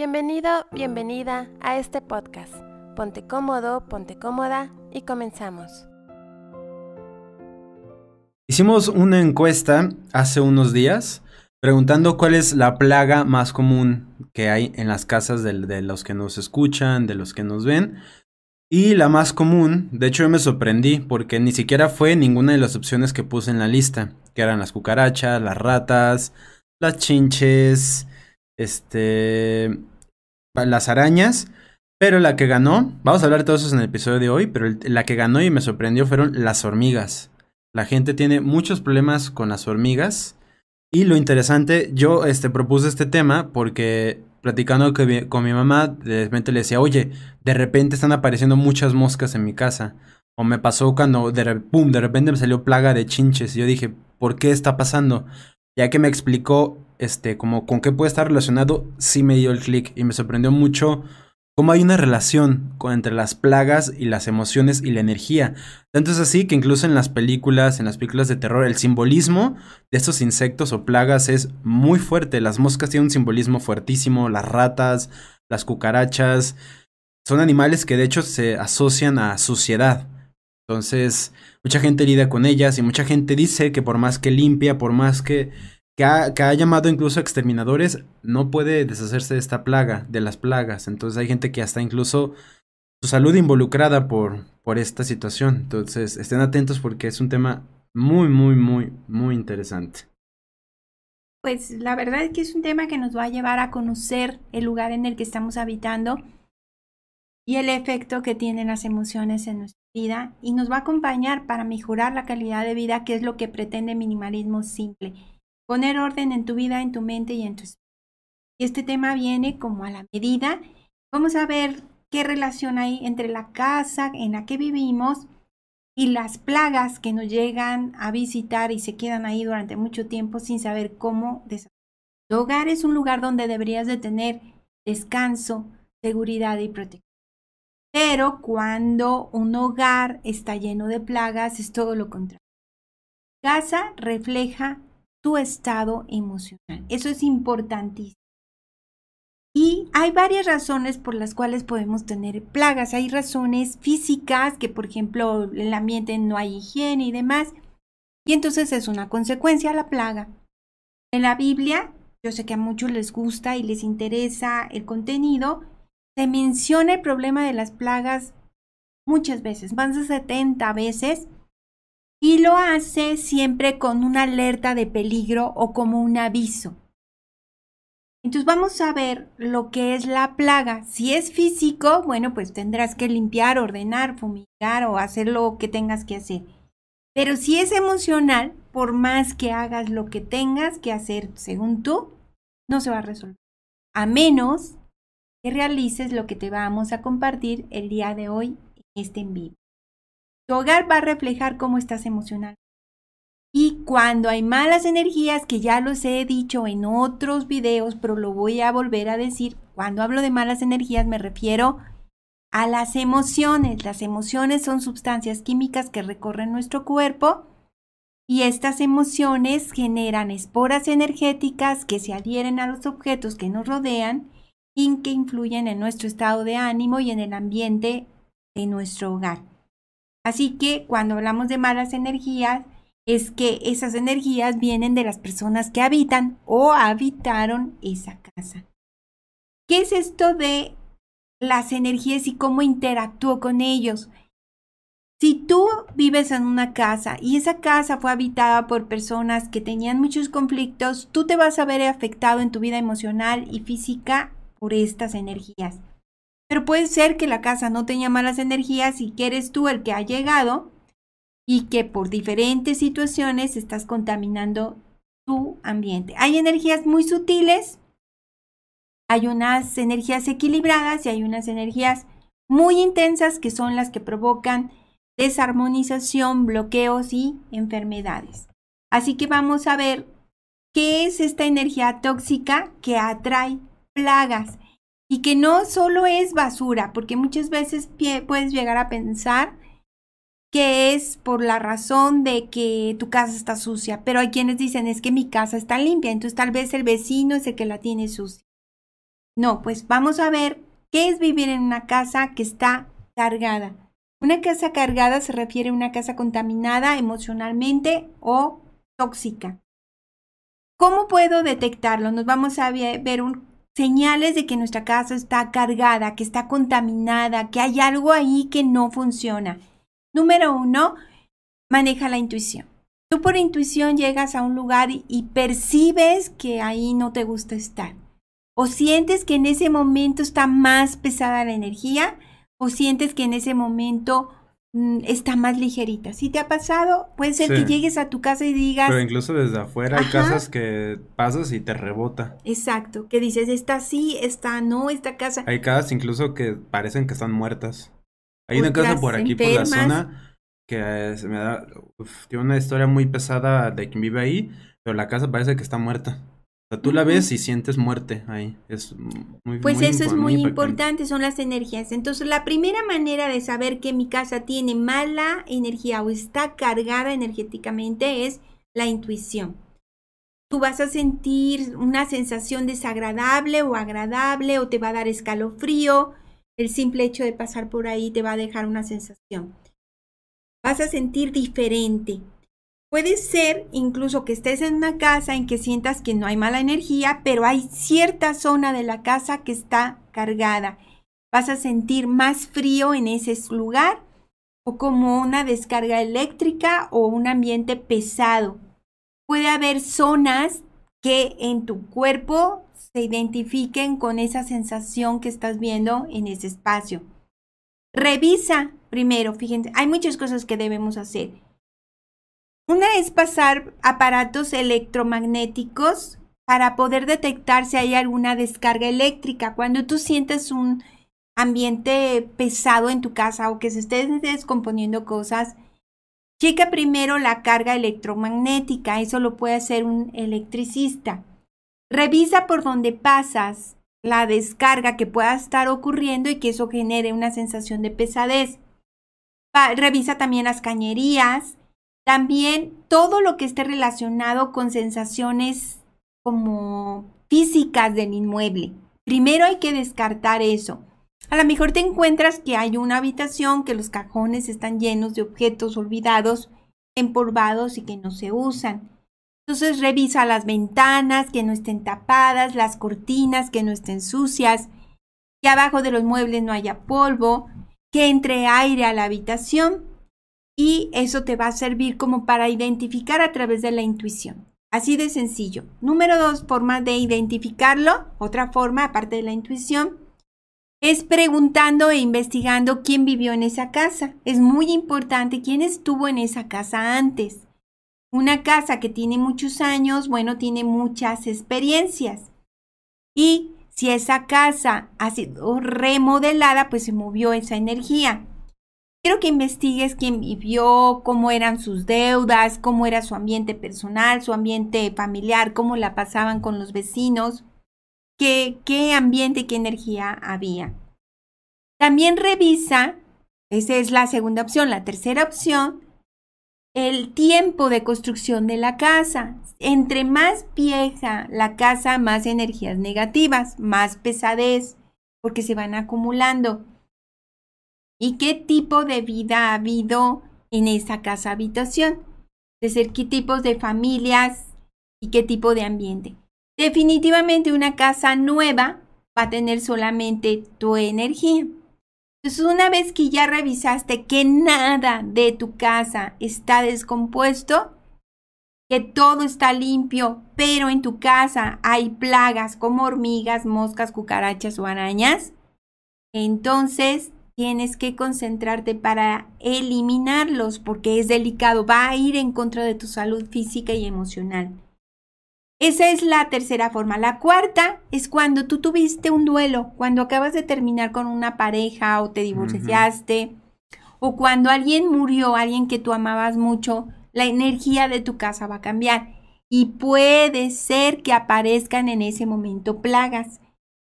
Bienvenido, bienvenida a este podcast. Ponte cómodo, ponte cómoda y comenzamos. Hicimos una encuesta hace unos días preguntando cuál es la plaga más común que hay en las casas de, los que nos escuchan, de los que nos ven. Y la más común, de hecho yo me sorprendí porque ni siquiera fue ninguna de las opciones que puse en la lista, que eran las cucarachas, las ratas, las chinches, este, las arañas. Pero la que ganó, vamos a hablar de todo eso en el episodio de hoy, pero la que ganó y me sorprendió fueron las hormigas. La gente tiene muchos problemas con las hormigas. Y lo interesante, yo este, propuse este tema porque platicando con mi mamá, de repente le decía, oye, de repente están apareciendo muchas moscas en mi casa. O me pasó cuando de, de repente me salió plaga de chinches. Y yo dije, ¿por qué está pasando? Ya que me explicó, este, como con qué puede estar relacionado, sí me dio el clic y me sorprendió mucho cómo hay una relación entre las plagas y las emociones y la energía. Tanto es así que incluso en las películas, en las películas de terror, el simbolismo de estos insectos o plagas es muy fuerte. Las moscas tienen un simbolismo fuertísimo, las ratas, las cucarachas, son animales que de hecho se asocian a suciedad. Entonces, mucha gente lida con ellas y mucha gente dice que por más que limpia, por más que que ha, llamado incluso exterminadores, no puede deshacerse de esta plaga, de las plagas. Entonces hay gente que hasta incluso su salud involucrada por, por esta situación. Entonces estén atentos porque es un tema muy, muy, muy, muy interesante. Pues la verdad es que es un tema que nos va a llevar a conocer el lugar en el que estamos habitando y el efecto que tienen las emociones en nuestra vida y nos va a acompañar para mejorar la calidad de vida, que es lo que pretende minimalismo simple poner orden en tu vida, en tu mente y en tu espíritu. Y este tema viene como a la medida. Vamos a ver qué relación hay entre la casa en la que vivimos y las plagas que nos llegan a visitar y se quedan ahí durante mucho tiempo sin saber cómo deshacer. Tu hogar es un lugar donde deberías de tener descanso, seguridad y protección. Pero cuando un hogar está lleno de plagas es todo lo contrario. Casa refleja tu estado emocional. Eso es importantísimo. Y hay varias razones por las cuales podemos tener plagas. Hay razones físicas, que por ejemplo en el ambiente no hay higiene y demás. Y entonces es una consecuencia la plaga. En la Biblia, yo sé que a muchos les gusta y les interesa el contenido, se menciona el problema de las plagas muchas veces, más de 70 veces y lo hace siempre con una alerta de peligro o como un aviso. Entonces vamos a ver lo que es la plaga. Si es físico, bueno, pues tendrás que limpiar, ordenar, fumigar o hacer lo que tengas que hacer. Pero si es emocional, por más que hagas lo que tengas que hacer según tú, no se va a resolver. A menos que realices lo que te vamos a compartir el día de hoy en este en vivo. Tu hogar va a reflejar cómo estás emocional. Y cuando hay malas energías, que ya los he dicho en otros videos, pero lo voy a volver a decir, cuando hablo de malas energías me refiero a las emociones. Las emociones son sustancias químicas que recorren nuestro cuerpo y estas emociones generan esporas energéticas que se adhieren a los objetos que nos rodean y que influyen en nuestro estado de ánimo y en el ambiente de nuestro hogar. Así que cuando hablamos de malas energías, es que esas energías vienen de las personas que habitan o habitaron esa casa. ¿Qué es esto de las energías y cómo interactúo con ellos? Si tú vives en una casa y esa casa fue habitada por personas que tenían muchos conflictos, tú te vas a ver afectado en tu vida emocional y física por estas energías. Pero puede ser que la casa no tenga malas energías y que eres tú el que ha llegado y que por diferentes situaciones estás contaminando tu ambiente. Hay energías muy sutiles, hay unas energías equilibradas y hay unas energías muy intensas que son las que provocan desarmonización, bloqueos y enfermedades. Así que vamos a ver qué es esta energía tóxica que atrae plagas y que no solo es basura, porque muchas veces puedes llegar a pensar que es por la razón de que tu casa está sucia, pero hay quienes dicen es que mi casa está limpia, entonces tal vez el vecino es el que la tiene sucia. No, pues vamos a ver qué es vivir en una casa que está cargada. Una casa cargada se refiere a una casa contaminada emocionalmente o tóxica. ¿Cómo puedo detectarlo? Nos vamos a ver un, señales de que nuestra casa está cargada, que está contaminada, que hay algo ahí que no funciona. Número uno, maneja la intuición. Tú por intuición llegas a un lugar y percibes que ahí no te gusta estar. O sientes que en ese momento está más pesada la energía, o sientes que en ese momento está más ligerita. Si te ha pasado, puede ser que llegues a tu casa y digas... Pero incluso desde afuera hay casas que pasas y te rebota. Exacto, que dices, esta sí, esta no, esta casa... Hay casas incluso que parecen que están muertas. Hay una casa por aquí, por la zona, que se me da... tiene una historia muy pesada de quien vive ahí, pero la casa parece que está muerta tú la ves y sientes muerte ahí. Es muy Pues eso es muy, importante, son las energías. Entonces, la primera manera de saber que mi casa tiene mala energía o está cargada energéticamente es la intuición. Tú vas a sentir una sensación desagradable o agradable o te va a dar escalofrío. El simple hecho de pasar por ahí te va a dejar una sensación. Vas a sentir diferente. Puede ser incluso que estés en una casa en que sientas que no hay mala energía, pero hay cierta zona de la casa que está cargada. Vas a sentir más frío en ese lugar o como una descarga eléctrica o un ambiente pesado. Puede haber zonas que en tu cuerpo se identifiquen con esa sensación que estás viendo en ese espacio. Revisa primero, fíjense, hay muchas cosas que debemos hacer. Una es pasar aparatos electromagnéticos para poder detectar si hay alguna descarga eléctrica. Cuando tú sientes un ambiente pesado en tu casa o que se estén descomponiendo cosas, checa primero la carga electromagnética. Eso lo puede hacer un electricista. Revisa por donde pasas la descarga que pueda estar ocurriendo y que eso genere una sensación de pesadez. revisa también las cañerías, también todo lo que esté relacionado con sensaciones como físicas del inmueble. Primero hay que descartar eso. A lo mejor te encuentras que hay una habitación que los cajones están llenos de objetos olvidados, empolvados y que no se usan. Entonces revisa las ventanas que no estén tapadas, las cortinas que no estén sucias, que abajo de los muebles no haya polvo, que entre aire a la habitación y eso te va a servir como para identificar a través de la intuición. Así de sencillo. Número dos, forma de identificarlo. Otra forma, aparte de la intuición, es preguntando e investigando quién vivió en esa casa. Es muy importante quién estuvo en esa casa antes. Una casa que tiene muchos años, bueno, tiene muchas experiencias. Y si esa casa ha sido remodelada, pues se movió esa energía. Quiero que investigues quién vivió, cómo eran sus deudas, cómo era su ambiente personal, su ambiente familiar, cómo la pasaban con los vecinos, qué, qué ambiente, qué energía había. También revisa, esa es la segunda opción, la tercera opción, el tiempo de construcción de la casa. Entre más vieja la casa, más energías negativas, más pesadez, porque se van acumulando y qué tipo de vida ha habido en esa casa habitación. Es decir, qué tipos de familias y qué tipo de ambiente. Definitivamente una casa nueva va a tener solamente tu energía. Entonces, una vez que ya revisaste que nada de tu casa está descompuesto, que todo está limpio, pero en tu casa hay plagas como hormigas, moscas, cucarachas o arañas, entonces tienes que concentrarte para eliminarlos porque es delicado, va a ir en contra de tu salud física y emocional. Esa es la tercera forma. La cuarta es cuando tú tuviste un duelo, cuando acabas de terminar con una pareja o te divorciaste, o cuando alguien murió, alguien que tú amabas mucho, la energía de tu casa va a cambiar. Y puede ser que aparezcan en ese momento plagas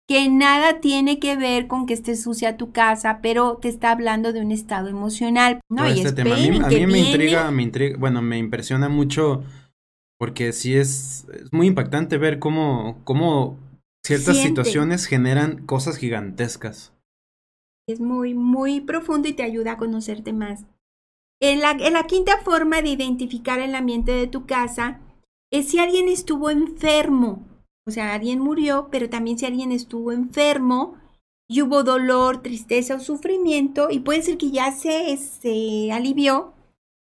que nada tiene que ver con que esté sucia tu casa, pero te está hablando de un estado emocional. No, y este tema. A mí, me intriga, me intriga, bueno, me impresiona mucho porque sí es, es muy impactante ver cómo, cómo Ciertas Siente. situaciones generan cosas gigantescas. Es muy, muy profundo y te ayuda a conocerte más. En la, en la quinta forma de identificar el ambiente de tu casa es si alguien estuvo enfermo. O sea, alguien murió, pero también si alguien estuvo enfermo y hubo dolor, tristeza o sufrimiento, y puede ser que ya se, se alivió,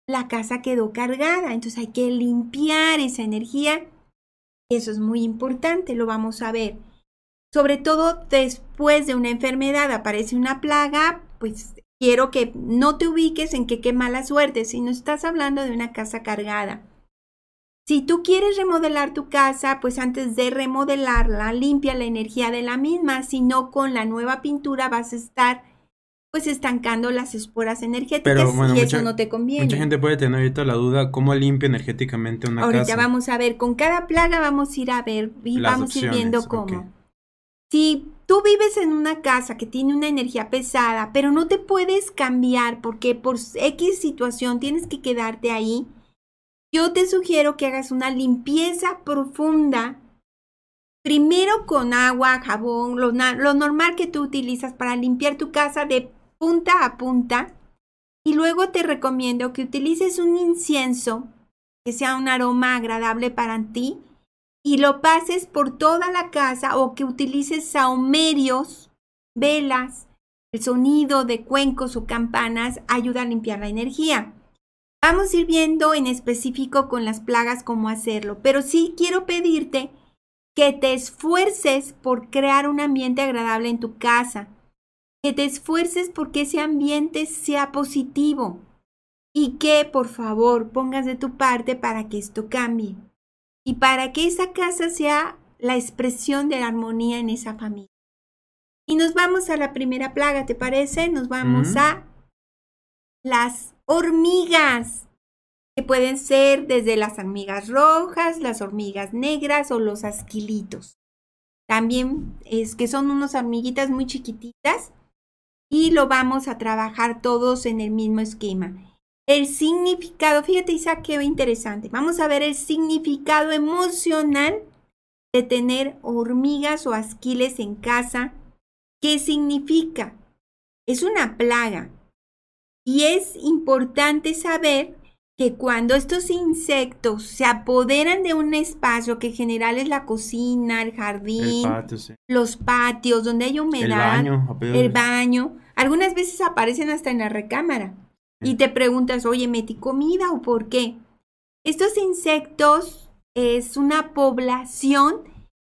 la casa quedó cargada. Entonces hay que limpiar esa energía. Eso es muy importante, lo vamos a ver. Sobre todo después de una enfermedad aparece una plaga, pues quiero que no te ubiques en que qué mala suerte, si no estás hablando de una casa cargada. Si tú quieres remodelar tu casa, pues antes de remodelarla, limpia la energía de la misma, si no con la nueva pintura vas a estar pues estancando las esporas energéticas Pero, bueno, y mucha- eso no te conviene. Mucha gente puede tener ahorita la duda, ¿cómo limpia energéticamente una Ahorita casa? vamos a ver, con cada plaga vamos a ir a ver y Las vamos a ir viendo cómo. Si tú vives en una casa que tiene una energía pesada, pero no te puedes cambiar porque por X situación tienes que quedarte ahí, yo te sugiero que hagas una limpieza profunda. Primero con agua, jabón, lo, normal que tú utilizas para limpiar tu casa de punta a punta. Y luego te recomiendo que utilices un incienso que sea un aroma agradable para ti y lo pases por toda la casa o que utilices saumerios, velas, el sonido de cuencos o campanas ayuda a limpiar la energía. Vamos a ir viendo en específico con las plagas cómo hacerlo, pero sí quiero pedirte que te esfuerces por crear un ambiente agradable en tu casa, que te esfuerces porque ese ambiente sea positivo y que por favor pongas de tu parte para que esto cambie y para que esa casa sea la expresión de la armonía en esa familia. Y nos vamos a la primera plaga, ¿te parece? Nos vamos a las hormigas, que pueden ser desde las hormigas rojas, las hormigas negras o los asquilitos. También es que son unas hormiguitas muy chiquititas y lo vamos a trabajar todos en el mismo esquema. El significado, fíjate Isa, qué interesante. Vamos a ver el significado emocional de tener hormigas o asquiles en casa. ¿Qué significa? Es una plaga. Y es importante saber que cuando estos insectos se apoderan de un espacio que en general es la cocina, el El jardín, patio, sí. los patios donde hay humedad, El baño. el baño. Algunas veces aparecen hasta en la recámara. Y te preguntas, oye, ¿metí comida o por qué? Estos insectos es una población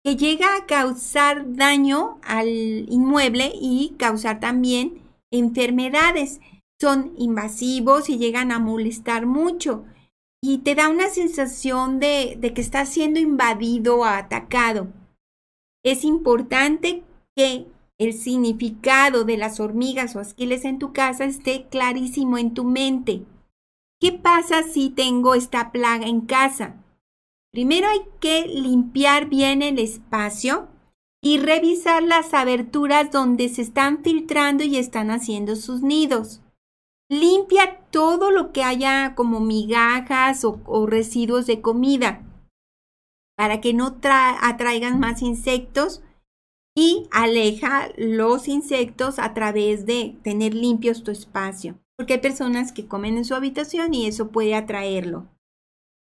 que llega a causar daño al inmueble y causar también enfermedades. Son invasivos y llegan a molestar mucho. Y te da una sensación de, que estás siendo invadido o atacado. Es importante que el significado de las hormigas o asquiles en tu casa esté clarísimo en tu mente. ¿Qué pasa si tengo esta plaga en casa? Primero hay que limpiar bien el espacio y revisar las aberturas donde se están filtrando y están haciendo sus nidos. Limpia todo lo que haya como migajas o, residuos de comida para que no tra- atraigan más insectos y aleja los insectos a través de tener limpios tu espacio. Porque hay personas que comen en su habitación y eso puede atraerlo.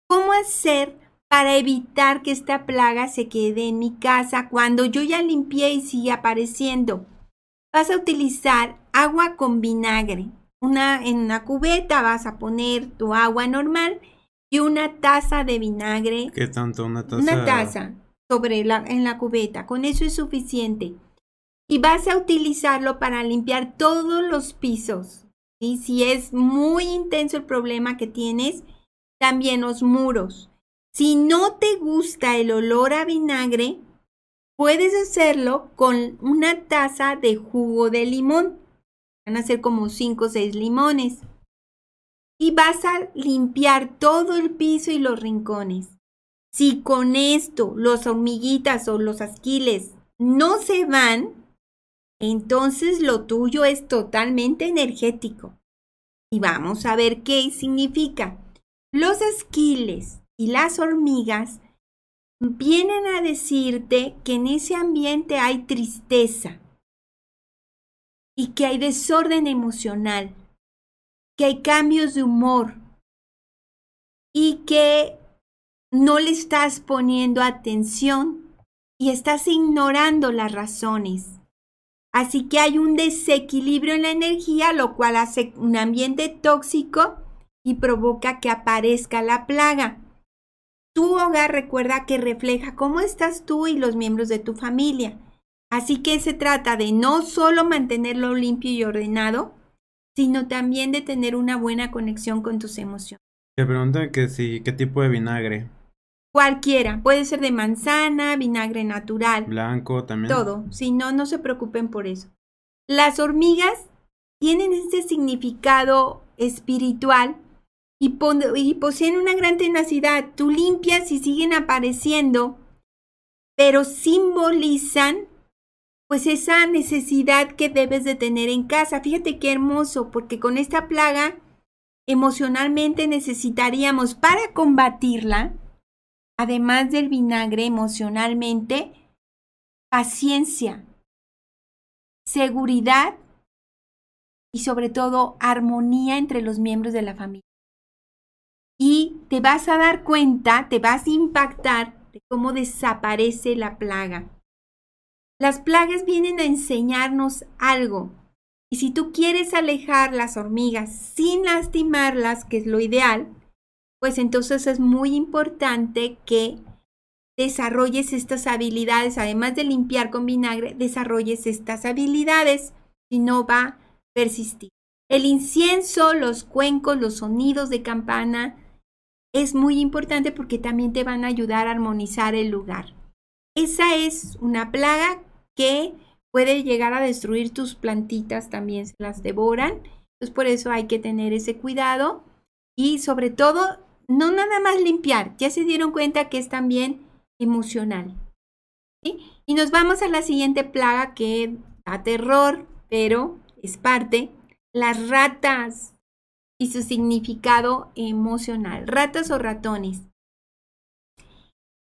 ¿Cómo hacer para evitar que esta plaga se quede en mi casa cuando yo ya limpié y sigue apareciendo? Vas a utilizar agua con vinagre. Una, en una cubeta vas a poner tu agua normal y una taza de vinagre ¿Qué tanto? Una taza. una taza sobre la, en la cubeta. Con eso es suficiente. Y vas a utilizarlo para limpiar todos los pisos. Y si es muy intenso el problema que tienes, también los muros. Si no te gusta el olor a vinagre, puedes hacerlo con una taza de jugo de limón. Van a ser como 5 o 6 limones. Y vas a limpiar todo el piso y los rincones. Si con esto los hormiguitas o los asquiles no se van, entonces lo tuyo es totalmente energético. Y vamos a ver qué significa. Los asquiles y las hormigas vienen a decirte que en ese ambiente hay tristeza y que hay desorden emocional, que hay cambios de humor y que no le estás poniendo atención y estás ignorando las razones. Así que hay un desequilibrio en la energía, lo cual hace un ambiente tóxico y provoca que aparezca la plaga. Tu hogar recuerda que refleja cómo estás tú y los miembros de tu familia. Así que se trata de no solo mantenerlo limpio y ordenado, sino también de tener una buena conexión con tus emociones. Te preguntan que si, qué tipo de vinagre. Cualquiera, puede ser de manzana, vinagre natural. Blanco también. Todo, si no, no se preocupen por eso. Las hormigas tienen este significado espiritual y, y poseen una gran tenacidad. Tú limpias y siguen apareciendo, pero simbolizan pues esa necesidad que debes de tener en casa. Fíjate qué hermoso, porque con esta plaga emocionalmente necesitaríamos para combatirla, además del vinagre emocionalmente, paciencia, seguridad y sobre todo armonía entre los miembros de la familia. Y te vas a dar cuenta, te vas a impactar de cómo desaparece la plaga. Las plagas vienen a enseñarnos algo. Y si tú quieres alejar las hormigas sin lastimarlas, que es lo ideal, pues entonces es muy importante que desarrolles estas habilidades, además de limpiar con vinagre, desarrolles estas habilidades, si no va a persistir. El incienso, los cuencos, los sonidos de campana es muy importante porque también te van a ayudar a armonizar el lugar. Esa es una plaga que puede llegar a destruir tus plantitas, también se las devoran. Entonces por eso hay que tener ese cuidado y sobre todo no nada más limpiar, ya se dieron cuenta que es también emocional. Y nos vamos a la siguiente plaga que da terror, pero es parte, las ratas y su significado emocional. Ratas o ratones.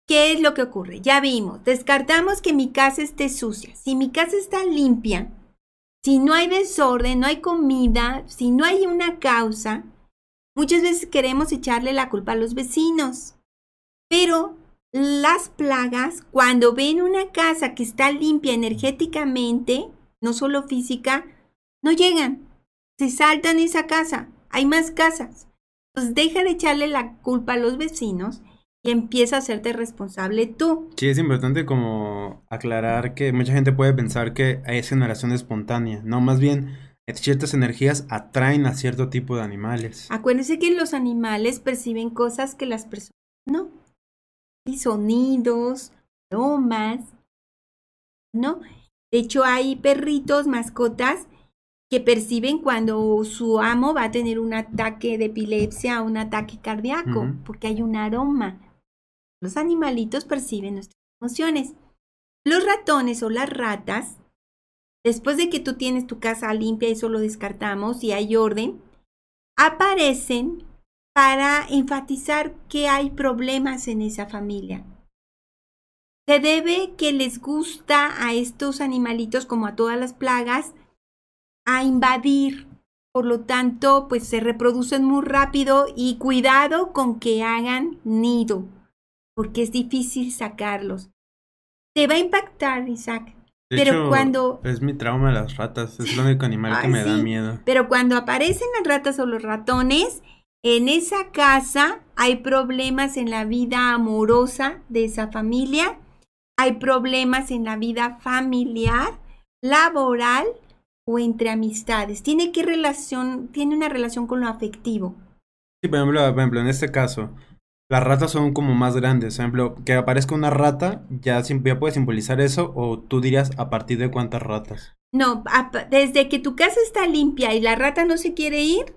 ¿Qué es lo que ocurre? Ya vimos, descartamos que mi casa esté sucia. Si mi casa está limpia, si no hay desorden, no hay comida, si no hay una causa, muchas veces queremos echarle la culpa a los vecinos. Pero las plagas, cuando ven una casa que está limpia energéticamente, no solo física, no llegan. Se saltan esa casa. Hay más casas. Entonces deja de echarle la culpa a los vecinos y empieza a hacerte responsable tú. Sí, es importante como aclarar que mucha gente puede pensar que es generación espontánea, no, más bien ciertas energías atraen a cierto tipo de animales. Acuérdense que los animales perciben cosas que las personas no. Y sonidos, aromas, ¿no? De hecho, hay perritos, mascotas, que perciben cuando su amo va a tener un ataque de epilepsia o un ataque cardíaco, porque hay un aroma. Los animalitos perciben nuestras emociones. Los ratones o las ratas, después de que tú tienes tu casa limpia, eso lo descartamos y hay orden, aparecen para enfatizar que hay problemas en esa familia. Se debe que les gusta a estos animalitos, como a todas las plagas, a invadir. Por lo tanto, pues se reproducen muy rápido y cuidado con que hagan nido porque es difícil sacarlos. Te va a impactar, Isaac. pero cuando... Es mi trauma las ratas, es el único animal que me da miedo. Pero cuando aparecen las ratas o los ratones, en esa casa hay problemas en la vida amorosa de esa familia, hay problemas en la vida familiar, laboral o entre amistades. Tiene que relación, tiene una relación con lo afectivo. Sí, por ejemplo, por ejemplo, en este caso, las ratas son como más grandes. Por ejemplo, que aparezca una rata, ya, ya puede simbolizar eso, o tú dirías a partir de cuántas ratas. No, desde que tu casa está limpia y la rata no se quiere ir,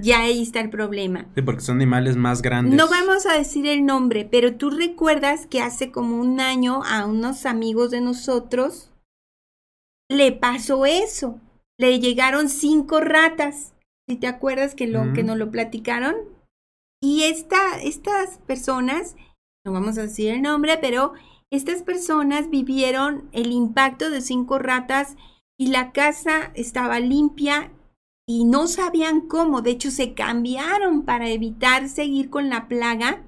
ya ahí está el problema. Sí, porque son animales más grandes. No vamos a decir el nombre, pero tú recuerdas que hace como un año a unos amigos de nosotros le pasó eso. Le llegaron cinco ratas. Si te acuerdas que lo que nos lo platicaron, y esta, estas personas no vamos a decir el nombre, pero estas personas vivieron el impacto de cinco ratas y la casa estaba limpia y no sabían cómo. De hecho, se cambiaron para evitar seguir con la plaga,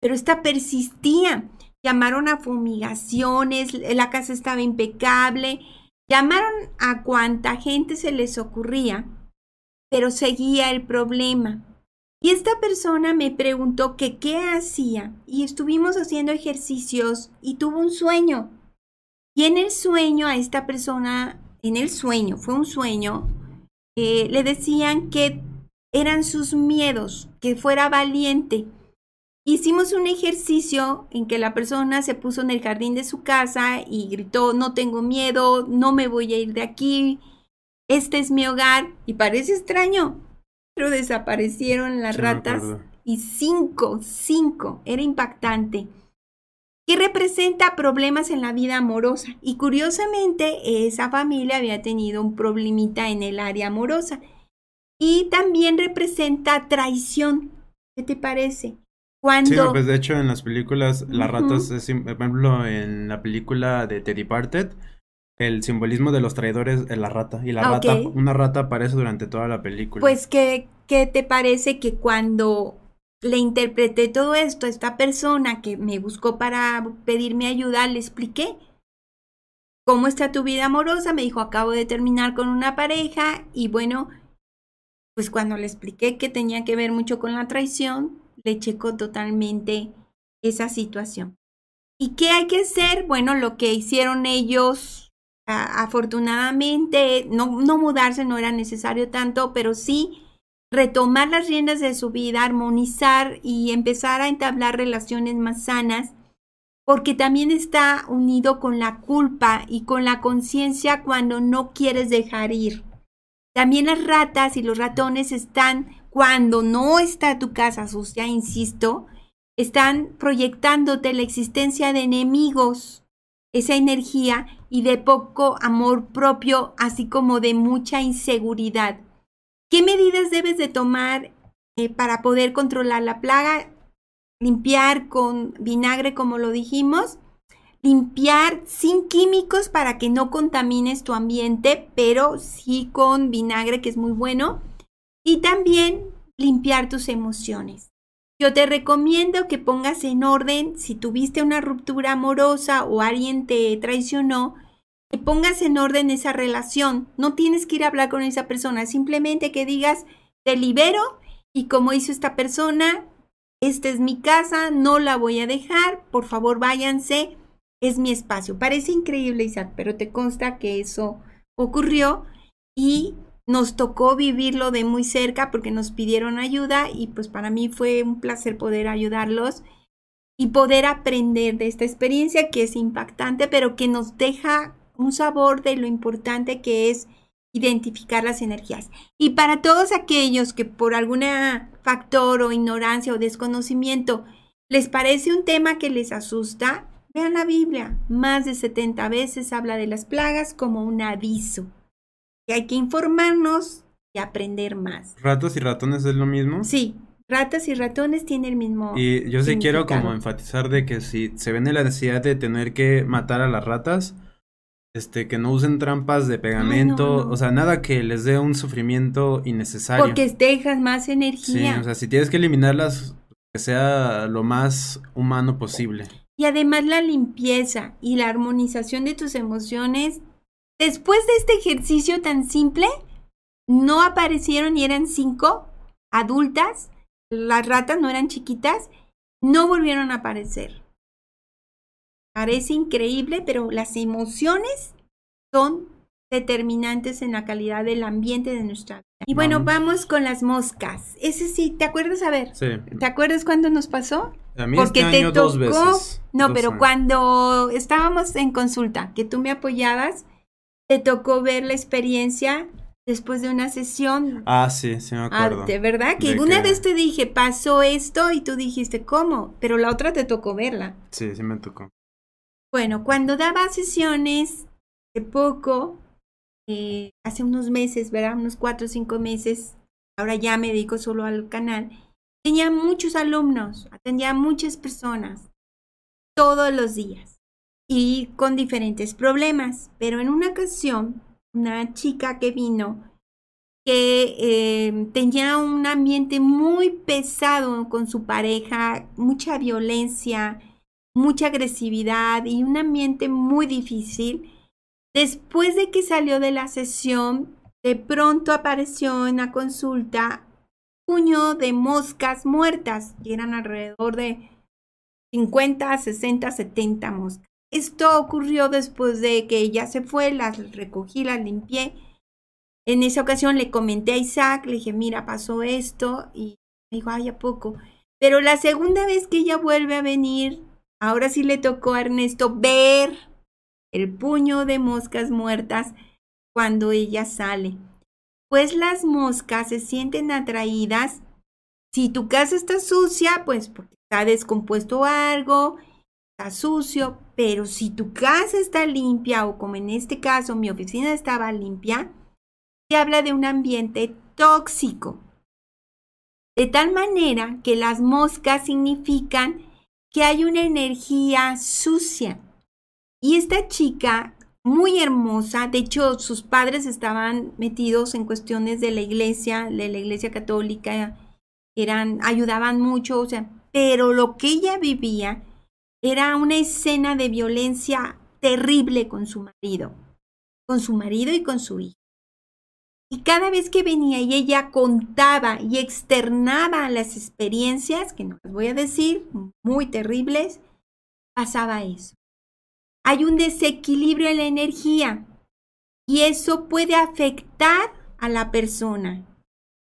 pero esta persistía. Llamaron a fumigaciones, la casa estaba impecable, llamaron a cuanta gente se les ocurría, pero seguía el problema. Y esta persona me preguntó que qué hacía y estuvimos haciendo ejercicios y tuvo un sueño. Y en el sueño a esta persona, en el sueño, fue un sueño, eh, le decían que eran sus miedos, que fuera valiente. Hicimos un ejercicio en que la persona se puso en el jardín de su casa y gritó, no tengo miedo, no me voy a ir de aquí, este es mi hogar. Y parece extraño, pero desaparecieron las ratas y cinco, cinco, era impactante. ¿Qué representa problemas en la vida amorosa? Y curiosamente, esa familia había tenido un problemita en el área amorosa. Y también representa traición. ¿Qué te parece? Cuando... Sí, pues de hecho en las películas, las ratas, por ejemplo, en la película de The Departed, el simbolismo de los traidores es la rata. Y la ah, rata, una rata aparece durante toda la película. Pues, ¿qué, ¿qué te parece que cuando le interpreté todo esto a esta persona que me buscó para pedirme ayuda, le expliqué cómo está tu vida amorosa? Me dijo, acabo de terminar con una pareja y bueno, pues cuando le expliqué que tenía que ver mucho con la traición, le checó totalmente esa situación. ¿Y qué hay que hacer? Bueno, lo que hicieron ellos afortunadamente, no, no mudarse no era necesario tanto, pero sí retomar las riendas de su vida, armonizar y empezar a entablar relaciones más sanas, porque también está unido con la culpa y con la conciencia cuando no quieres dejar ir. También las ratas y los ratones están, cuando no está tu casa sucia, insisto, están proyectándote la existencia de enemigos, esa energía y de poco amor propio, así como de mucha inseguridad. ¿Qué medidas debes de tomar eh, para poder controlar la plaga? Limpiar con vinagre, como lo dijimos. Limpiar sin químicos para que no contamines tu ambiente, pero sí con vinagre, que es muy bueno. Y también limpiar tus emociones. Yo te recomiendo que pongas en orden si tuviste una ruptura amorosa o alguien te traicionó, que pongas en orden esa relación. No tienes que ir a hablar con esa persona, simplemente que digas, te libero y como hizo esta persona, esta es mi casa, no la voy a dejar, por favor váyanse, es mi espacio. Parece increíble, Isaac, pero te consta que eso ocurrió y nos tocó vivirlo de muy cerca porque nos pidieron ayuda y pues para mí fue un placer poder ayudarlos y poder aprender de esta experiencia que es impactante, pero que nos deja un sabor de lo importante que es identificar las energías. Y para todos aquellos que por algún factor o ignorancia o desconocimiento les parece un tema que les asusta, vean la Biblia. Más de 70 veces habla de las plagas como un aviso que hay que informarnos y aprender más. ¿Ratos y ratones es lo mismo? Sí, ratas y ratones tienen el mismo. Y yo sí quiero como enfatizar de que si se ven en la necesidad de tener que matar a las ratas, este, que no usen trampas de pegamento, o sea, nada que les dé un sufrimiento innecesario. Porque dejas más energía. Sí, o sea, si tienes que eliminarlas, que sea lo más humano posible. Y además la limpieza y la armonización de tus emociones Después de este ejercicio tan simple, no aparecieron y eran cinco adultas, las ratas no eran chiquitas, no volvieron a aparecer. Parece increíble, pero las emociones son determinantes en la calidad del ambiente de nuestra vida. Y bueno, vamos, con las moscas. Ese sí, ¿te acuerdas? A ver, sí. ¿te acuerdas cuándo nos pasó? A mí Porque este te tocó. Dos veces, no, pero cuando estábamos en consulta, que tú me apoyabas, te tocó ver la experiencia después de una sesión. Ah, sí, sí me acuerdo. de verdad que una vez te dije, pasó esto y tú dijiste, ¿cómo? Pero la otra te tocó verla. Sí, sí me tocó. Bueno, cuando daba sesiones, de poco, eh, hace unos meses, ¿verdad? Unos cuatro o cinco meses, ahora ya me dedico solo al canal, tenía muchos alumnos, atendía a muchas personas. todos los días y con diferentes problemas. Pero en una ocasión, una chica que vino que eh, tenía un ambiente muy pesado con su pareja, mucha violencia, mucha agresividad y un ambiente muy difícil. Después de que salió de la sesión, de pronto apareció en la consulta puño de moscas muertas, que eran alrededor de 50, 60, 70 moscas. Esto ocurrió después de que ella se fue, las recogí, las limpié. En esa ocasión le comenté a Isaac, le dije, mira, pasó esto, y me dijo, ay, ¿a poco? Pero la segunda vez que ella vuelve a venir, ahora sí le tocó a Ernesto ver el puño de moscas muertas cuando ella sale. Pues las moscas se sienten atraídas. Si tu casa está sucia, pues porque está descompuesto algo, sucio, pero si tu casa está limpia o como en este caso mi oficina estaba limpia, se habla de un ambiente tóxico. De tal manera que las moscas significan que hay una energía sucia. Y esta chica muy hermosa. De hecho, sus padres estaban metidos en cuestiones de la iglesia, de la iglesia católica, eran, ayudaban mucho, o sea, pero lo que ella vivía era una escena de violencia terrible con su marido, con su marido y con su hijo. Y cada vez que venía y ella contaba y externaba las experiencias, que no las voy a decir, muy terribles, pasaba eso hay un desequilibrio en la energía y eso puede afectar a la persona.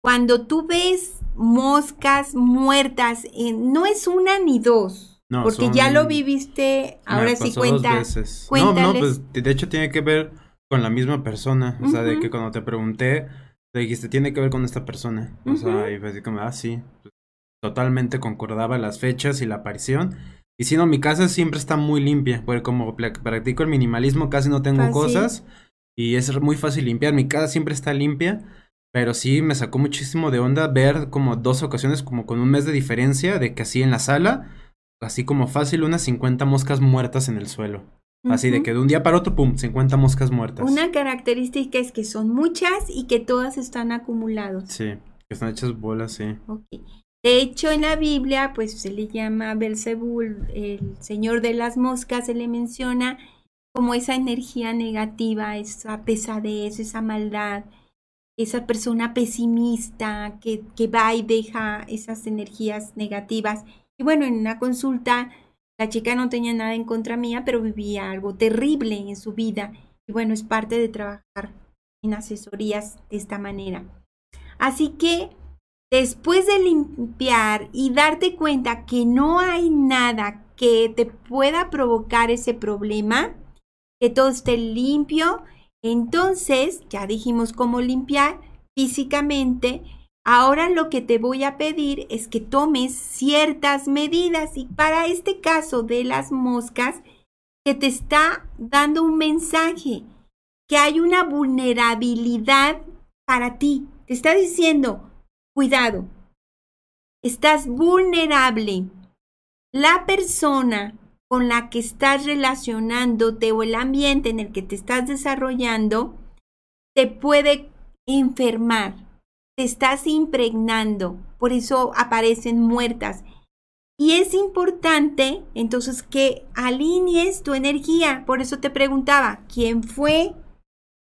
Cuando tú ves moscas muertas, eh, no es una ni dos, porque ya lo viviste, ahora sí cuenta. No, no, pues de hecho tiene que ver con la misma persona, o sea, de que cuando te pregunté, te dijiste, tiene que ver con esta persona, o sea, y fue así como, ah, sí, totalmente concordaba las fechas y la aparición, y si no, mi casa siempre está muy limpia, porque como practico el minimalismo casi no tengo cosas y es muy fácil limpiar. Mi casa siempre está limpia, pero sí me sacó muchísimo de onda ver como dos ocasiones como con un mes de diferencia de que así en la sala, así como fácil unas 50 moscas muertas en el suelo. Así de que de un día para otro, pum, 50 moscas muertas. Una característica es que son muchas y que todas están acumuladas. Sí, que están hechas bolas, sí. Ok. De hecho, en la Biblia, pues se le llama Belzebul, el señor de las moscas, se le menciona como esa energía negativa, esa pesadez, esa maldad, esa persona pesimista que, que va y deja esas energías negativas. Y bueno, en una consulta, la chica no tenía nada en contra mía, pero vivía algo terrible en su vida. Y bueno, es parte de trabajar en asesorías de esta manera. Así que después de limpiar y darte cuenta que no hay nada que te pueda provocar ese problema, que todo esté limpio, entonces ya dijimos cómo limpiar físicamente. Ahora lo que te voy a pedir es que tomes ciertas medidas y para este caso de las moscas, que te está dando un mensaje, que hay una vulnerabilidad para ti. Te está diciendo, Cuidado. Estás vulnerable. La persona con la que estás relacionándote o el ambiente en el que te estás desarrollando te puede enfermar. Te estás impregnando. Por eso aparecen muertas. Y es importante entonces que alinees tu energía. Por eso te preguntaba, ¿quién fue?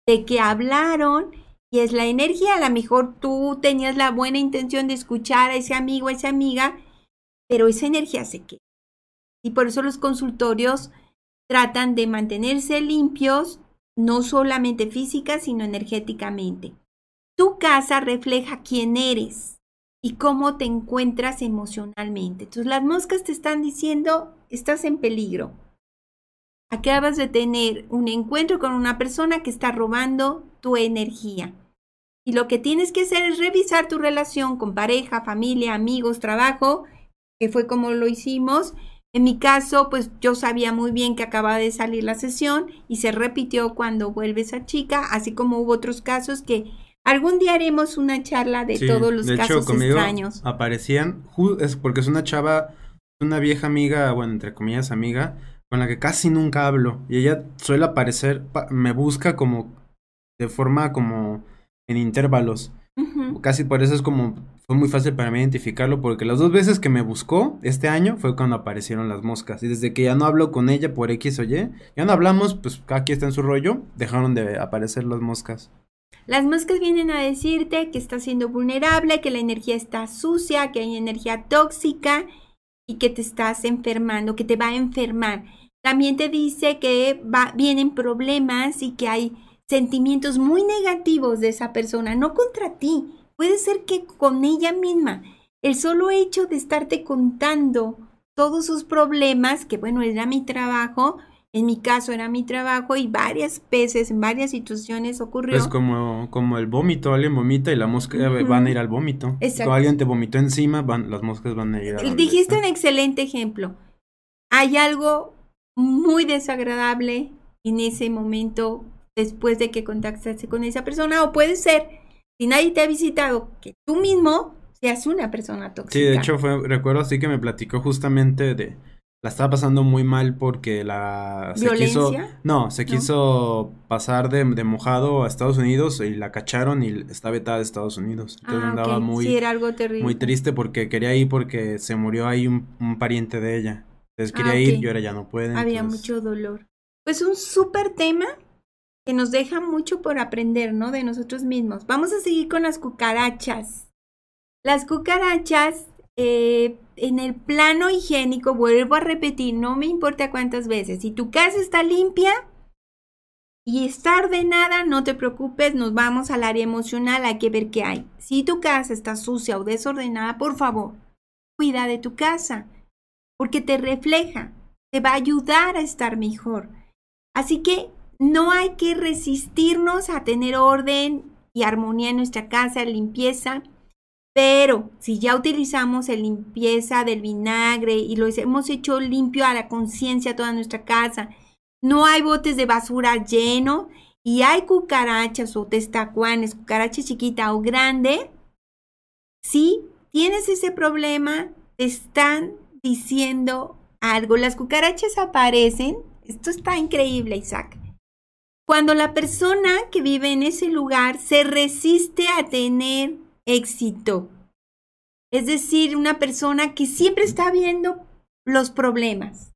¿De qué hablaron? y es la energía. A lo mejor tú tenías la buena intención de escuchar a ese amigo, a esa amiga, pero esa energía se queda. Y por eso los consultorios tratan de mantenerse limpios, no solamente física, sino energéticamente. Tu casa refleja quién eres y cómo te encuentras emocionalmente. Entonces las moscas te están diciendo, estás en peligro. Acabas de tener un encuentro con una persona que está robando tu energía. Y lo que tienes que hacer es revisar tu relación con pareja, familia, amigos, trabajo, que fue como lo hicimos. En mi caso, pues yo sabía muy bien que acababa de salir la sesión y se repitió cuando vuelve esa chica, así como hubo otros casos que algún día haremos una charla de todos los de casos hecho, conmigo extraños. Aparecían, es porque es una chava una vieja amiga, bueno, entre comillas amiga, con la que casi nunca hablo. Y ella suele aparecer, me busca como de forma como en intervalos. Casi por eso es como, fue muy fácil para mí identificarlo, porque las dos veces que me buscó este año fue cuando aparecieron las moscas. Y desde que ya no hablo con ella por X o Y, ya no hablamos, pues aquí está en su rollo, dejaron de aparecer las moscas. Las moscas vienen a decirte que estás siendo vulnerable, que la energía está sucia, que hay energía tóxica y que te estás enfermando, que te va a enfermar. También te dice que va, vienen problemas y que hay sentimientos muy negativos de esa persona, no contra ti. Puede ser que con ella misma. El solo hecho de estarte contando todos sus problemas, que bueno, era mi trabajo, en mi caso era mi trabajo y varias veces, en varias situaciones ocurrió. Es como, como el vómito, alguien vomita y la mosca van a ir al vómito. Exacto. Cuando alguien te vomitó encima, van, las moscas van a ir al Dijiste un excelente ejemplo. Hay algo muy desagradable en ese momento después de que contactaste con esa persona o puede ser, si nadie te ha visitado, que tú mismo seas una persona tóxica. Sí, de hecho fue, recuerdo así que me platicó justamente de la estaba pasando muy mal porque la se quiso no se quiso pasar de, mojado a Estados Unidos y la cacharon y está vetada de Estados Unidos. Entonces ah, andaba muy sí, era algo terrible. muy triste porque quería ir porque se murió ahí un, pariente de ella. Entonces quería ah, ir y ahora ya no puede había mucho dolor. Pues un súper tema que nos deja mucho por aprender no de nosotros mismos. Vamos a seguir con las cucarachas. Las cucarachas eh, en el plano higiénico, vuelvo a repetir, no me importa cuántas veces, si tu casa está limpia y está ordenada, no te preocupes, nos vamos al área emocional, hay que ver qué hay. Si tu casa está sucia o desordenada, por favor, cuida de tu casa, porque te refleja, te va a ayudar a estar mejor. Así que no hay que resistirnos a tener orden y armonía en nuestra casa, limpieza pero si ya utilizamos el limpieza del vinagre y lo hemos hecho limpio a la conciencia toda nuestra casa, no hay botes de basura lleno y hay cucarachas o testacuanes, cucaracha chiquita o grande, si tienes ese problema, te están diciendo algo. Las cucarachas aparecen, esto está increíble, Isaac. Cuando la persona que vive en ese lugar se resiste a tener éxito. Es decir, una persona que siempre está viendo los problemas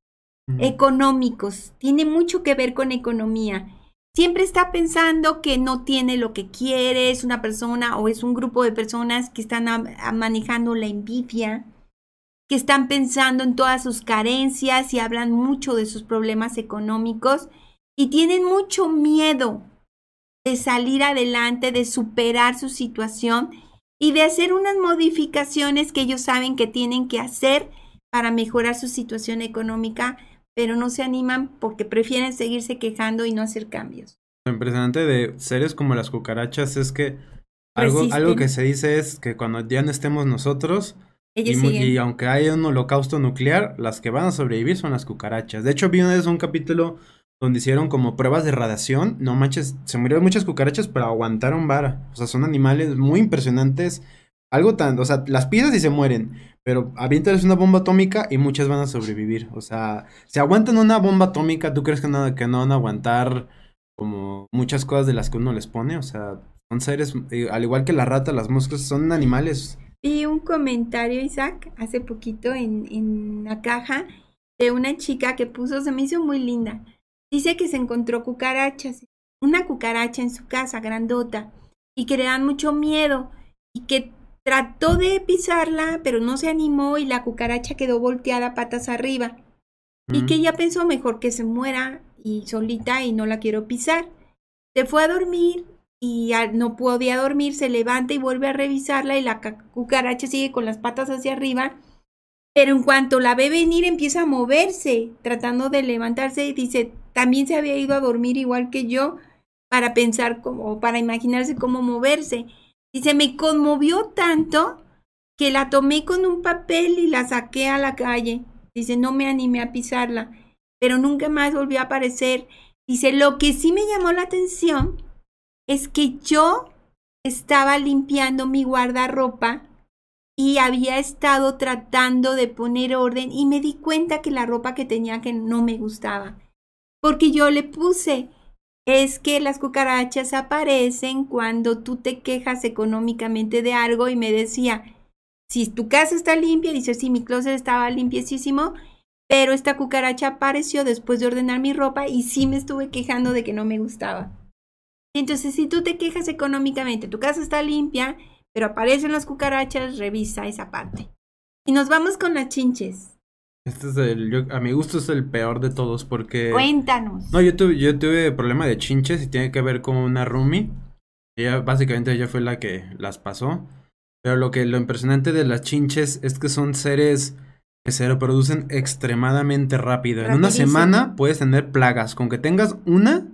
económicos, tiene mucho que ver con economía. Siempre está pensando que no tiene lo que quiere, es una persona o es un grupo de personas que están manejando la envidia, que están pensando en todas sus carencias y hablan mucho de sus problemas económicos y tienen mucho miedo de salir adelante, de superar su situación y de hacer unas modificaciones que ellos saben que tienen que hacer para mejorar su situación económica, pero no se animan porque prefieren seguirse quejando y no hacer cambios. Lo impresionante de seres como las cucarachas es que algo, algo que se dice es que cuando ya no estemos nosotros, y, y, aunque haya un holocausto nuclear, las que van a sobrevivir son las cucarachas. De hecho, vi una vez un capítulo donde hicieron como pruebas de radiación. No manches, se murieron muchas cucarachas, pero aguantaron vara. O sea, son animales muy impresionantes. Algo tan, o sea, las pisas y se mueren, pero avientas una bomba atómica y muchas van a sobrevivir. O sea, si aguantan una bomba atómica, ¿tú crees que no, que no van a aguantar como muchas cosas de las que uno les pone? O sea, son seres, eh, al igual que la rata, las moscas, son animales. Y un comentario, Isaac, hace poquito en, en la caja de una chica que puso, se me hizo muy linda Dice que se encontró cucarachas, una cucaracha en su casa grandota y que le dan mucho miedo y que trató de pisarla pero no se animó y la cucaracha quedó volteada patas arriba. Y que ella pensó mejor que se muera y solita y no la quiero pisar. Se fue a dormir y no podía dormir, se levanta y vuelve a revisarla y la cucaracha sigue con las patas hacia arriba. Pero en cuanto la ve venir empieza a moverse, tratando de levantarse y dice, también se había ido a dormir igual que yo para pensar como, para imaginarse cómo moverse. Dice, me conmovió tanto que la tomé con un papel y la saqué a la calle. Dice, no me animé a pisarla, pero nunca más volvió a aparecer. Dice, lo que sí me llamó la atención es que yo estaba limpiando mi guardarropa y había estado tratando de poner orden y me di cuenta que la ropa que tenía que no me gustaba. Porque yo le puse, es que las cucarachas aparecen cuando tú te quejas económicamente de algo y me decía, si tu casa está limpia, dice, sí, mi closet estaba limpiecísimo, pero esta cucaracha apareció después de ordenar mi ropa y sí me estuve quejando de que no me gustaba. Entonces, si tú te quejas económicamente, tu casa está limpia, pero aparecen las cucarachas, revisa esa parte. Y nos vamos con las chinches. Este es el, yo- a mi gusto es el peor de todos porque... Cuéntanos. No, yo tuve, yo tuve problema de chinches y tiene que ver con una roomie. Ella, básicamente, ella fue la que las pasó. Pero lo que lo impresionante de las chinches es que son seres que se reproducen extremadamente rápido. En una semana puedes tener plagas. Con que tengas una,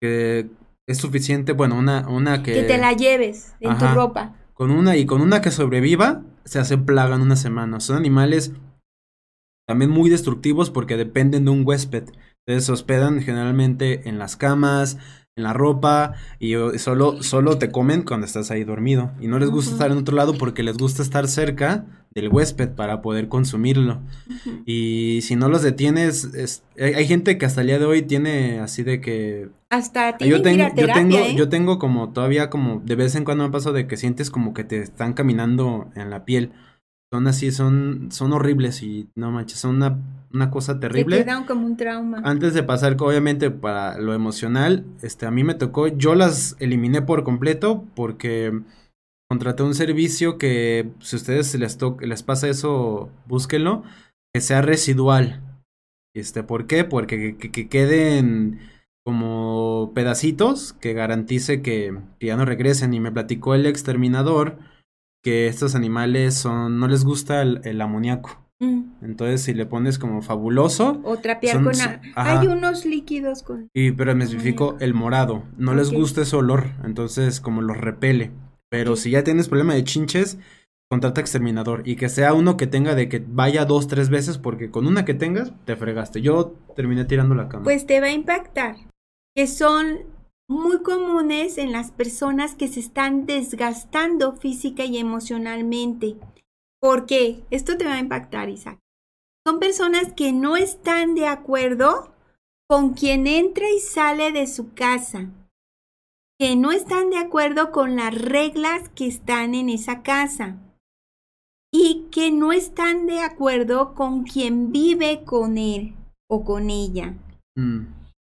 que es suficiente, bueno, una, una que... que te la lleves en Ajá. tu ropa. Con una y con una que sobreviva, se hace plaga en una semana. Son animales también muy destructivos porque dependen de un huésped. Entonces se hospedan generalmente en las camas, en la ropa y solo, solo te comen cuando estás ahí dormido. Y no les gusta estar en otro lado porque les gusta estar cerca del huésped para poder consumirlo. Y si no los detienes, es- hay, hay gente que hasta el día de hoy tiene así de que Hasta yo que ir tengo, yo tengo, ¿eh? yo tengo como todavía como de vez en cuando me pasa de que sientes como que te están caminando en la piel. Son así, son, son horribles y no manches, son una, una cosa Te terrible. quedan como un trauma. Antes de pasar, obviamente, para lo emocional, este, a mí me tocó, yo las eliminé por completo porque contraté un servicio que, si a ustedes les, to- les pasa eso, búsquenlo, que sea residual. Este, ¿por qué? Porque que, que queden como pedacitos que garantice que, que ya no regresen. Y me platicó el exterminador que estos animales son, no les gusta el, el amoníaco. Mm. Entonces, si le pones como fabuloso, O trapear Son- con... a-. Hay unos líquidos con... y, pero me especifico Amoníaco. el morado. No les gusta ese olor, entonces como los repele. Pero si ya tienes problema de chinches, contrata exterminador. Y que sea uno que tenga de que vaya dos, tres veces, porque con una que tengas, te fregaste. Yo terminé tirando la cama. Pues te va a impactar. Que son muy comunes en las personas que se están desgastando física y emocionalmente. ¿Por qué? Esto te va a impactar, Isaac. Son personas que no están de acuerdo con quien entra y sale de su casa. Que no están de acuerdo con las reglas que están en esa casa. Y que no están de acuerdo con quien vive con él o con ella Mm,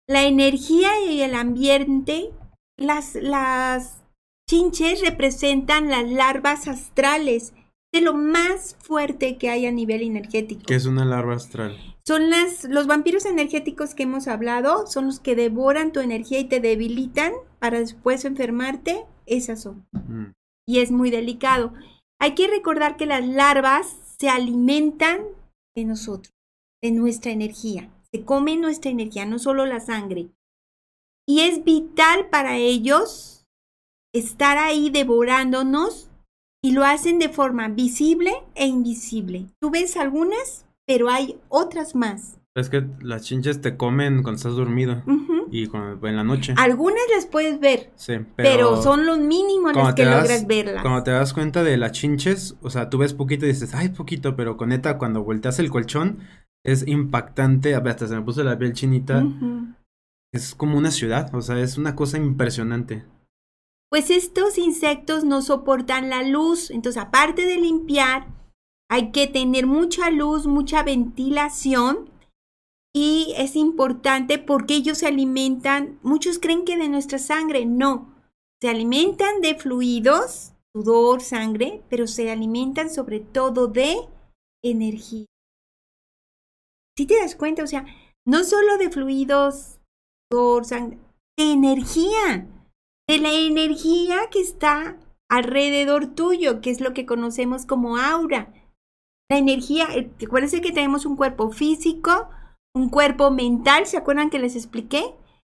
la energía y el ambiente, las, las chinches representan las larvas astrales de lo más fuerte que hay a nivel energético. que es una larva astral. Son las, los vampiros energéticos que hemos hablado, son los que devoran tu energía y te debilitan para después enfermarte. Esas son. Mm, Y es muy delicado. Hay que recordar que las larvas se alimentan de nosotros, de nuestra energía. Se comen nuestra energía, no solo la sangre. Y es vital para ellos estar ahí devorándonos y lo hacen de forma visible e invisible. Tú ves algunas, pero hay otras más. Es que las chinches te comen cuando estás dormido Ujú. y cuando- en la noche. Algunas las puedes ver, Sí, Ah, pero, son los mínimos las que das- logras verlas. Cuando te das cuenta de las chinches, o sea, tú ves poquito y dices, ay, poquito, pero con neta, cuando volteas el colchón, es impactante, hasta se me puso la piel chinita, es como una ciudad, o sea, es una cosa impresionante. Pues estos insectos no soportan la luz, entonces aparte de limpiar, hay que tener mucha luz, mucha ventilación y es importante porque ellos se alimentan, muchos creen que de nuestra sangre, no, se alimentan de fluidos, sudor, sangre, pero se alimentan sobre todo de energía. Si te das cuenta, o sea, no solo de fluidos, de energía de la energía que está alrededor tuyo, que es lo que conocemos como aura. La energía, eh, acuérdense que tenemos un cuerpo físico, un cuerpo mental, ¿se acuerdan que les expliqué?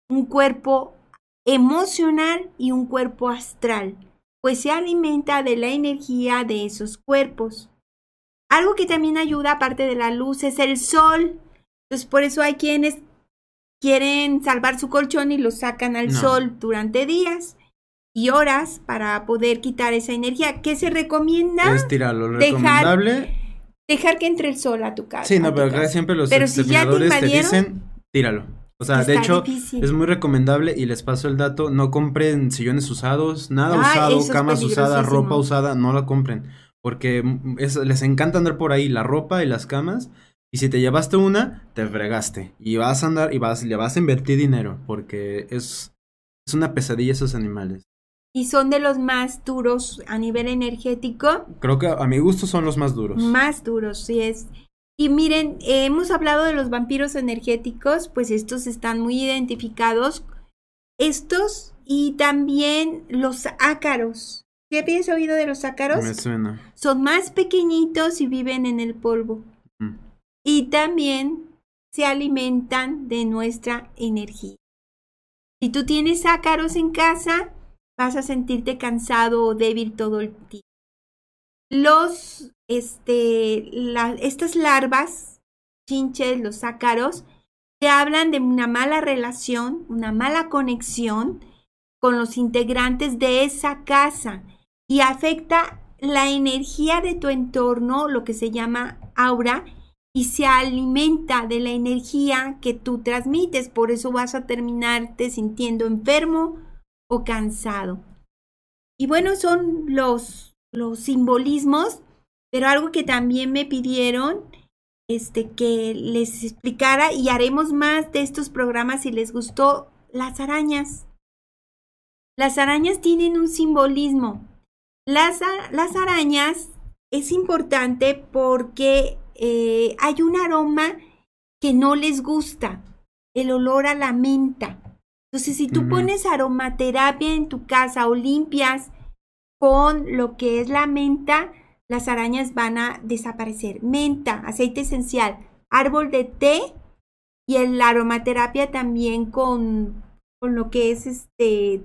Un cuerpo emocional y un cuerpo astral, pues se alimenta de la energía de esos cuerpos. Algo que también ayuda, aparte de la luz, es el sol. Entonces, por eso hay quienes quieren salvar su colchón y lo sacan al No. sol durante días. y horas para poder quitar esa energía. ¿Qué se recomienda? Es tirarlo. Dejar- recomendable. Dejar que entre el sol a tu casa. Sí, no, pero acá siempre los Pero si ya te dicen, tíralo. O sea, de hecho, difícil. es muy recomendable y les paso el dato, no compren sillones usados, nada Ah, usado, camas usadas, ropa usada, no la compren. Porque es- les encanta andar por ahí, la ropa y las camas. Y si te llevaste una, te fregaste. Y vas a andar y vas, le vas a invertir dinero. Porque es, es una pesadilla esos animales. Y son de los más duros a nivel energético. Creo que a mi gusto son los más duros. Más duros, sí es. Y miren, eh, hemos hablado de los vampiros energéticos, pues estos están muy identificados. Estos y también los ácaros. ¿Qué habías oído de los ácaros? Me suena. Son más pequeñitos y viven en el polvo. Mm. Y también se alimentan de nuestra energía. Si tú tienes ácaros en casa, vas a sentirte cansado o débil todo el tiempo. Los, este, la- estas larvas, chinches, los ácaros, te hablan de una mala relación, una mala conexión con los integrantes de esa casa y afecta la energía de tu entorno, lo que se llama aura, y se alimenta de la energía que tú transmites. Por eso vas a terminarte sintiendo enfermo o cansado. Y bueno, son los, los simbolismos, pero algo que también me pidieron este que les explicara y haremos más de estos programas si les gustó las arañas. Las arañas tienen un simbolismo. Las, las arañas es importante porque eh, hay un aroma que no les gusta, el olor a la menta. Entonces, si tú pones aromaterapia en tu casa o limpias con lo que es la menta, las arañas van a desaparecer. Menta, aceite esencial, árbol de té y el- la aromaterapia también con, con lo que es este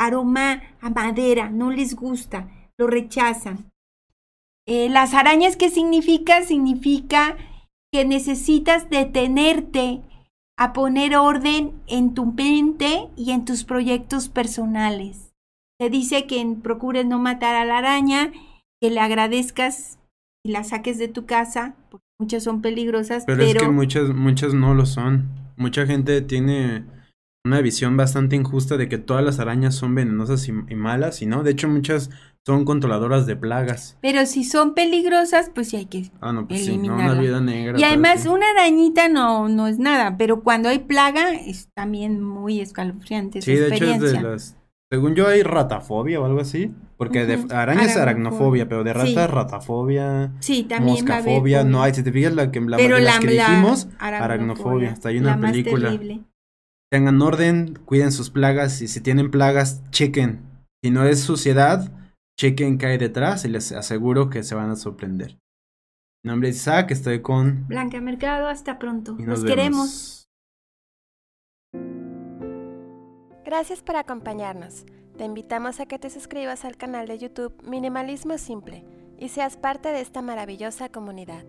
aroma a madera, no les gusta, lo rechazan. Eh, las arañas, ¿qué significa? Significa que necesitas detenerte a poner orden en tu mente y en tus proyectos personales. Te dice que procures no matar a la araña, que le agradezcas y la saques de tu casa, porque muchas son peligrosas, Pero, pero, es que muchas, muchas no lo son. Mucha gente tiene una visión bastante injusta de que todas las arañas son venenosas y, y malas, y no. De hecho, muchas son controladoras de plagas. pero si son peligrosas, pues sí hay que Ah, no, pues sí, no, una vida negra. Y además una arañita no, no es nada, pero cuando hay plaga es también muy escalofriante. Sí, esa de hecho es de las... Según yo hay ratafobia o algo así. Porque de araña es aracnofobia. pero de rata Sí. es ratafobia. Sí, también va a haber Moscafobia, no hay. Si te fijas la que, la, pero de la, las que la dijimos, aracnofobia. Hasta hay la una más película. terrible. Tengan orden, cuiden sus plagas y si tienen plagas, chequen. Si no es suciedad, chequen qué hay detrás y les aseguro que se van a sorprender. Mi nombre es Isaac, estoy con... Blanca Mercado, hasta pronto. Y Nos nos queremos. Gracias por acompañarnos. Te invitamos a que te suscribas al canal de YouTube Minimalismo Simple y seas parte de esta maravillosa comunidad.